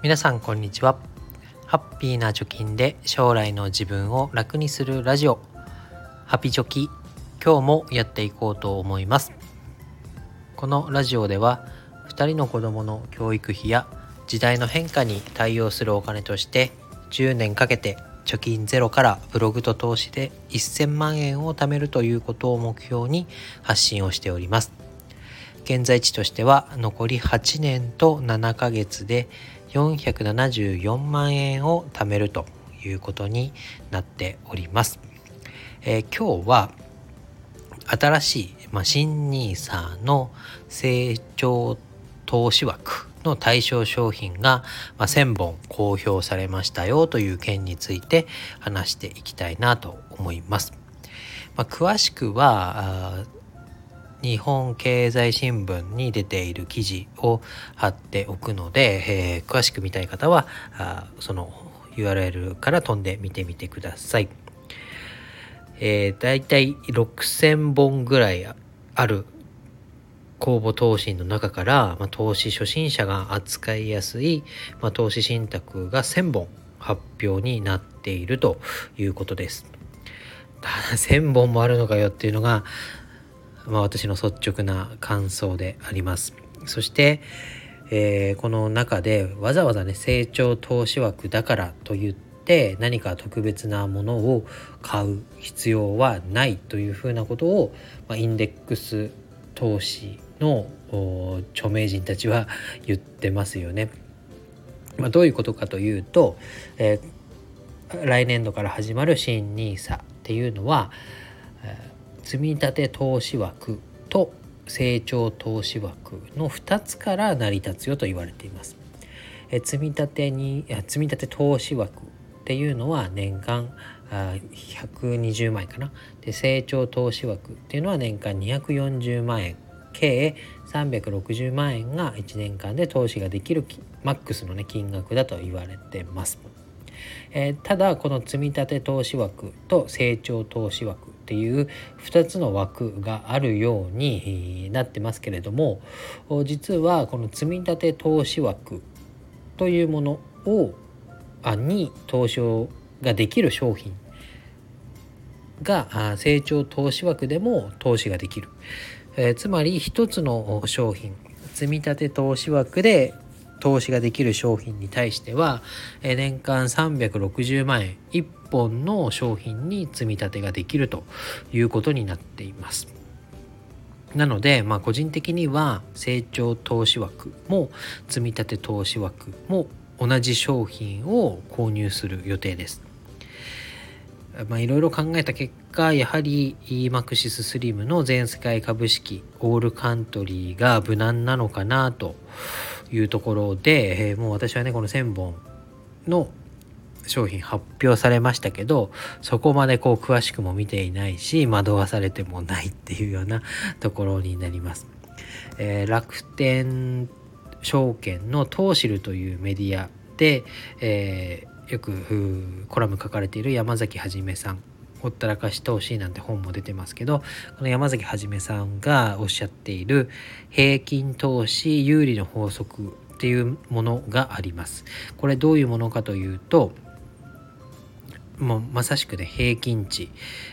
皆さんこんにちは。ハッピーな貯金で将来の自分を楽にするラジオ。ハピチョキ今日もやっていこうと思います。このラジオでは2人の子供の教育費や時代の変化に対応するお金として10年かけて貯金ゼロからブログと投資で1000万円を貯めるということを目標に発信をしております。現在地としては残り8年と7ヶ月で474万円を貯めるということになっております。えー、今日は新しい、まあ、新 NISA の成長投資枠の対象商品が、まあ、1000本公表されましたよという件について話していきたいなと思います。まあ、詳しくは日本経済新聞に出ている記事を貼っておくので、えー、詳しく見たい方はあその URL から飛んで見てみてください。えー、だいたい6000本ぐらいある公募投資の中から、まあ、投資初心者が扱いやすい、まあ、投資信託が1000本発表になっているということです。ただ1000本もあるのかよっていうのがまあ、私の率直な感想であります。そして、えー、この中でわざわざね成長投資枠だからと言って何か特別なものを買う必要はないというふうなことを、まあ、インデックス投資の著名人たちは言ってますよね。まあ、どういうことかというと、えー、来年度から始まる新 NISA っていうのは、えー積立投資枠と成長投資枠の2つから成り立つよと言われています。え積立に積立投資枠っていうのは年間120万円かなで成長投資枠っていうのは年間240万円計360万円が1年間で投資ができるマックスの、ね、金額だと言われてます。えー、ただこの積立投資枠と成長投資枠っていう2つの枠があるようになってますけれども実はこの積立投資枠というものをあに投資ができる商品が成長投資枠でも投資ができる、えー、つまり一つの商品積立投資枠で投資ができる商品に対しては年間360万円1本の商品に積み立てができるということになっています。なので、まあ、個人的には成長投資枠も積み立て投資枠も同じ商品を購入する予定です。まあ、いろいろ考えた結果やはり EMAXIS スリムの全世界株式オールカントリーが無難なのかなというところで、え、もう私はねこの1000本の商品発表されましたけどそこまでこう詳しくも見ていないし惑わされてもないっていうようなところになります。えー、楽天証券のトーシルというメディアで、えー、よくコラム書かれている山崎はじめさんほったらかし投資なんて本も出てますけどこの山崎はじめさんがおっしゃっている平均投資有利の法則っていうものがあります。これどういうものかというともうまさしくね平均値、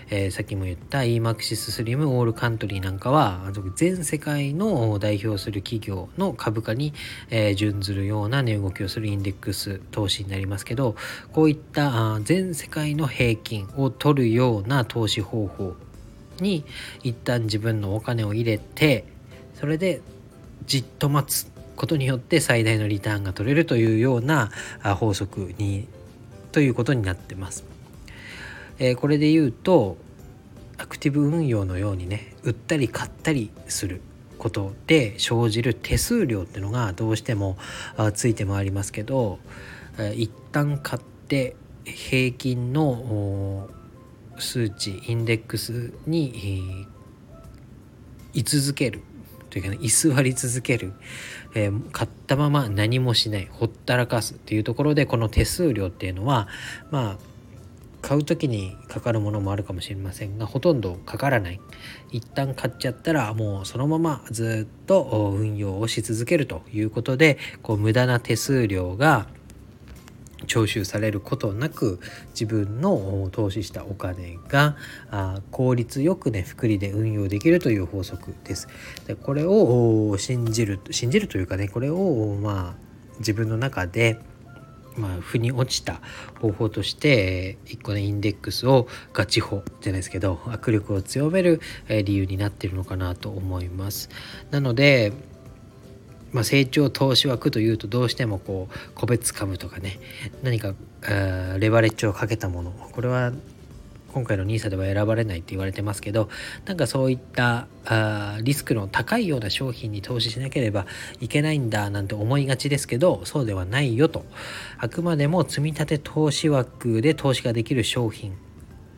えー、さっきも言った EMAXIS スリムオールカントリーなんかは全世界の代表する企業の株価に、えー、準ずるような値動きをするインデックス投資になりますけどこういった全世界の平均を取るような投資方法に一旦自分のお金を入れてそれでじっと待つことによって最大のリターンが取れるというような法則にということになってます。えー、これで言うとアクティブ運用のようにね売ったり買ったりすることで生じる手数料っていうのがどうしてもついて回りますけど、えー、一旦買って平均の数値インデックスに居続ける。というかね居座り続ける、えー、買ったまま何もしない。ほったらかすっていうところでこの手数料っていうのはまあ買う時にかかるものもあるかもしれませんがほとんどかからない一旦買っちゃったらもうそのままずっと運用をし続けるということでこう無駄な手数料が徴収されることなく自分の投資したお金が効率よくね複利で運用できるという法則です。でこれを信じる信じるというかねこれをまあ自分の中でまあ、腑に落ちた方法として1個ねインデックスをガチ法じゃないですけど握力を強める理由になっているのかなと思います。なのでまあ、成長投資枠というとどうしてもこう個別株とかね何かレバレッジをかけたものこれは今回の NISA では選ばれないって言われてますけどなんかそういったあリスクの高いような商品に投資しなければいけないんだなんて思いがちですけどそうではないよと。あくまでも積み立て投資枠で投資ができる商品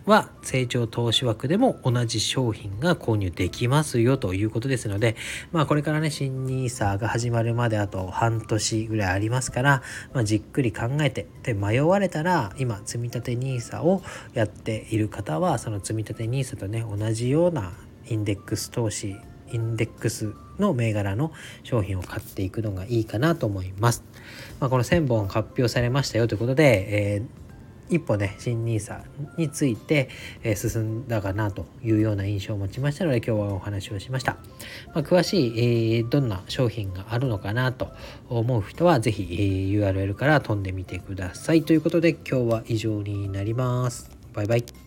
は成長投資枠でも同じ商品が購入できますよということですので、まあこれからね、新 nisa が始まるまであと半年ぐらいありますから、まあ、じっくり考えて、で、迷われたら、今、積立 nisa をやっている方は、その積立 nisa とね、同じようなインデックス投資、インデックスの銘柄の商品を買っていくのがいいかなと思います。まあ、この1000本発表されましたよということで、えー一歩ね新 NISA について、え、進んだかなというような印象を持ちましたので今日はお話をしました、まあ、詳しい、え、どんな商品があるのかなと思う人は是非、え、URL から飛んでみてください。ということで今日は以上になります。バイバイ。